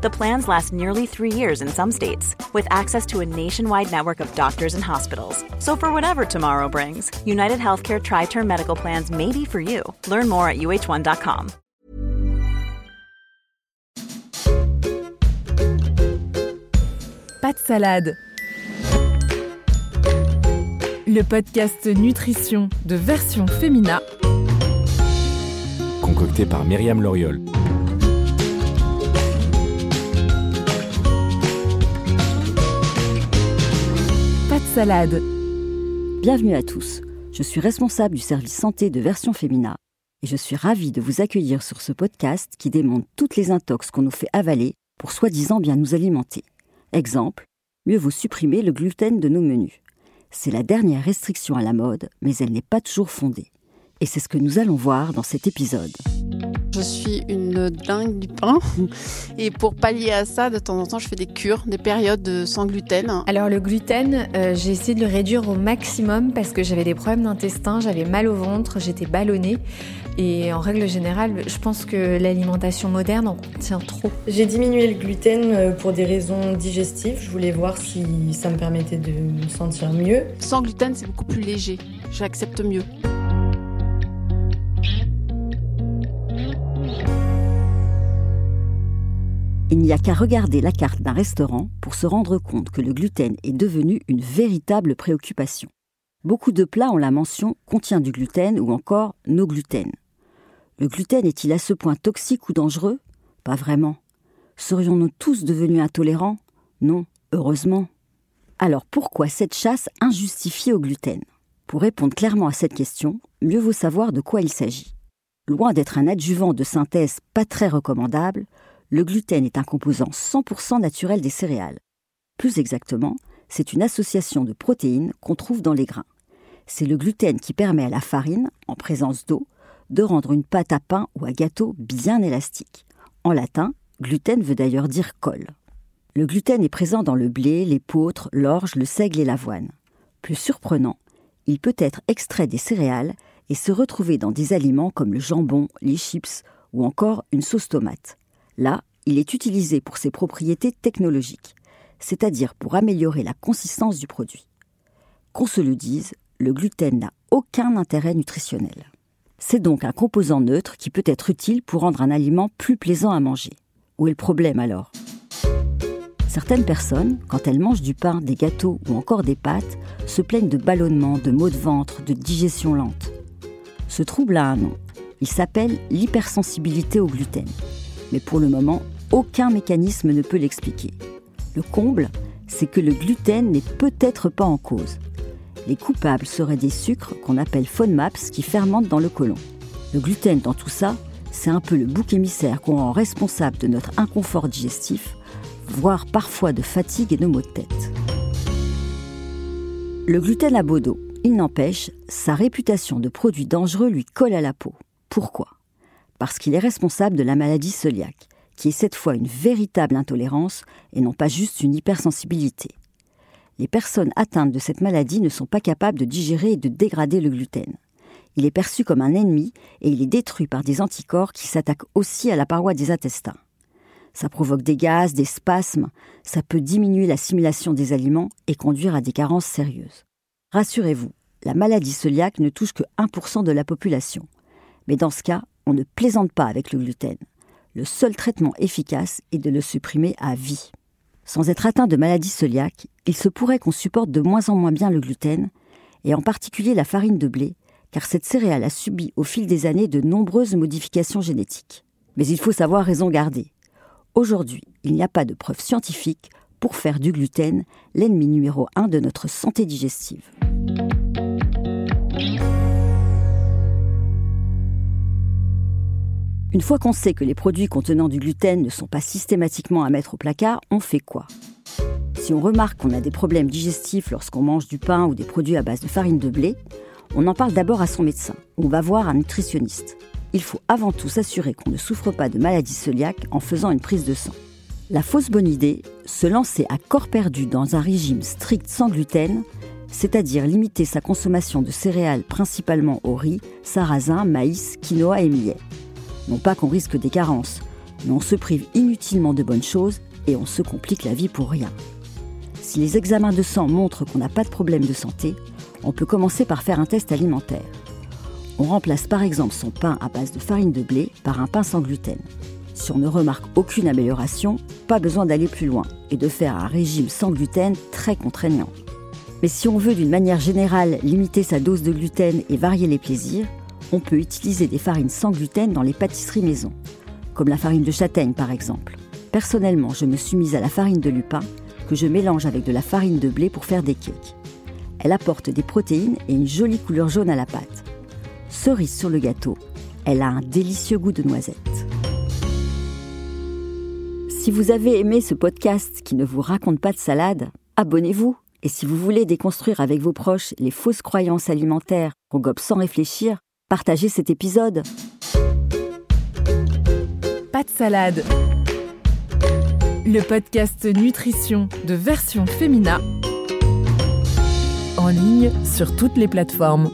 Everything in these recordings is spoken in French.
The plans last nearly three years in some states, with access to a nationwide network of doctors and hospitals. So, for whatever tomorrow brings, United Healthcare Tri Term Medical Plans may be for you. Learn more at uh1.com. Pas de salade le podcast Nutrition de Version Femina, concocté par Myriam Loriol. Bienvenue à tous. Je suis responsable du service santé de Version Femina et je suis ravie de vous accueillir sur ce podcast qui démontre toutes les intox qu'on nous fait avaler pour soi-disant bien nous alimenter. Exemple, mieux vous supprimer le gluten de nos menus. C'est la dernière restriction à la mode, mais elle n'est pas toujours fondée. Et c'est ce que nous allons voir dans cet épisode. Je suis une dingue du pain. Et pour pallier à ça, de temps en temps, je fais des cures, des périodes sans gluten. Alors le gluten, euh, j'ai essayé de le réduire au maximum parce que j'avais des problèmes d'intestin, j'avais mal au ventre, j'étais ballonnée. Et en règle générale, je pense que l'alimentation moderne en contient trop. J'ai diminué le gluten euh, pour des raisons digestives. Je voulais voir si ça me permettait de me sentir mieux. Sans gluten, c'est beaucoup plus léger. J'accepte mieux. Il n'y a qu'à regarder la carte d'un restaurant pour se rendre compte que le gluten est devenu une véritable préoccupation. Beaucoup de plats ont la mention contient du gluten ou encore no gluten. Le gluten est-il à ce point toxique ou dangereux? Pas vraiment. Serions-nous tous devenus intolérants? Non, heureusement. Alors pourquoi cette chasse injustifiée au gluten? Pour répondre clairement à cette question, mieux vaut savoir de quoi il s'agit. Loin d'être un adjuvant de synthèse pas très recommandable, le gluten est un composant 100% naturel des céréales. Plus exactement, c'est une association de protéines qu'on trouve dans les grains. C'est le gluten qui permet à la farine, en présence d'eau, de rendre une pâte à pain ou à gâteau bien élastique. En latin, gluten veut d'ailleurs dire colle. Le gluten est présent dans le blé, l'épeautre, l'orge, le seigle et l'avoine. Plus surprenant, il peut être extrait des céréales et se retrouver dans des aliments comme le jambon, les chips ou encore une sauce tomate. Là, il est utilisé pour ses propriétés technologiques, c'est-à-dire pour améliorer la consistance du produit. Qu'on se le dise, le gluten n'a aucun intérêt nutritionnel. C'est donc un composant neutre qui peut être utile pour rendre un aliment plus plaisant à manger. Où est le problème alors? Certaines personnes, quand elles mangent du pain, des gâteaux ou encore des pâtes, se plaignent de ballonnements, de maux de ventre, de digestion lente. Ce trouble a un nom. Il s'appelle l'hypersensibilité au gluten. Mais pour le moment, aucun mécanisme ne peut l'expliquer. Le comble, c'est que le gluten n'est peut-être pas en cause. Les coupables seraient des sucres qu'on appelle FODMAPs qui fermentent dans le côlon. Le gluten dans tout ça, c'est un peu le bouc émissaire qu'on rend responsable de notre inconfort digestif, voire parfois de fatigue et de maux de tête. Le gluten a beau dos. Il n'empêche, sa réputation de produit dangereux lui colle à la peau. Pourquoi? Parce qu'il est responsable de la maladie cœliaque, qui est cette fois une véritable intolérance et non pas juste une hypersensibilité les personnes atteintes de cette maladie ne sont pas capables de digérer et de dégrader le gluten. Il est perçu comme un ennemi et il est détruit par des anticorps qui s'attaquent aussi à la paroi des intestins. Ça provoque des gaz, des spasmes, ça peut diminuer l'assimilation des aliments et conduire à des carences sérieuses. Rassurez-vous, la maladie cœliaque ne touche que 1% de la population. Mais dans ce cas, on ne plaisante pas avec le gluten. Le seul traitement efficace est de le supprimer à vie. Sans être atteint de maladie cœliaque, il se pourrait qu'on supporte de moins en moins bien le gluten, et en particulier la farine de blé, car cette céréale a subi au fil des années de nombreuses modifications génétiques. Mais il faut savoir raison garder. Aujourd'hui, il n'y a pas de preuve scientifique pour faire du gluten l'ennemi numéro un de notre santé digestive. Une fois qu'on sait que les produits contenant du gluten ne sont pas systématiquement à mettre au placard, on fait quoi? Si on remarque qu'on a des problèmes digestifs lorsqu'on mange du pain ou des produits à base de farine de blé, on en parle d'abord à son médecin. On va voir un nutritionniste. il faut avant tout s'assurer qu'on ne souffre pas de maladie cœliaque en faisant une prise de sang. La fausse bonne idée, se lancer à corps perdu dans un régime strict sans gluten, c'est-à-dire limiter sa consommation de céréales principalement au riz, sarrasin, maïs, quinoa et millet. Non pas qu'on risque des carences, mais on se prive inutilement de bonnes choses et on se complique la vie pour rien. Si les examens de sang montrent qu'on n'a pas de problème de santé, on peut commencer par faire un test alimentaire. On remplace par exemple son pain à base de farine de blé par un pain sans gluten. Si on ne remarque aucune amélioration, pas besoin d'aller plus loin et de faire un régime sans gluten très contraignant. Mais si on veut d'une manière générale limiter sa dose de gluten et varier les plaisirs, on peut utiliser des farines sans gluten dans les pâtisseries maison, comme la farine de châtaigne par exemple. Personnellement, je me suis mise à la farine de lupin, que je mélange avec de la farine de blé pour faire des cakes. Elle apporte des protéines et une jolie couleur jaune à la pâte. Cerise sur le gâteau, elle a un délicieux goût de noisette. Si vous avez aimé ce podcast qui ne vous raconte pas de salade, abonnez-vous. Et si vous voulez déconstruire avec vos proches les fausses croyances alimentaires qu'on gobe sans réfléchir, partagez cet épisode. Pas de salade. Le podcast Nutrition de version féminin en ligne sur toutes les plateformes.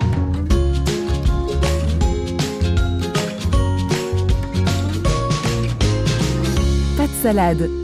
Pas de salade.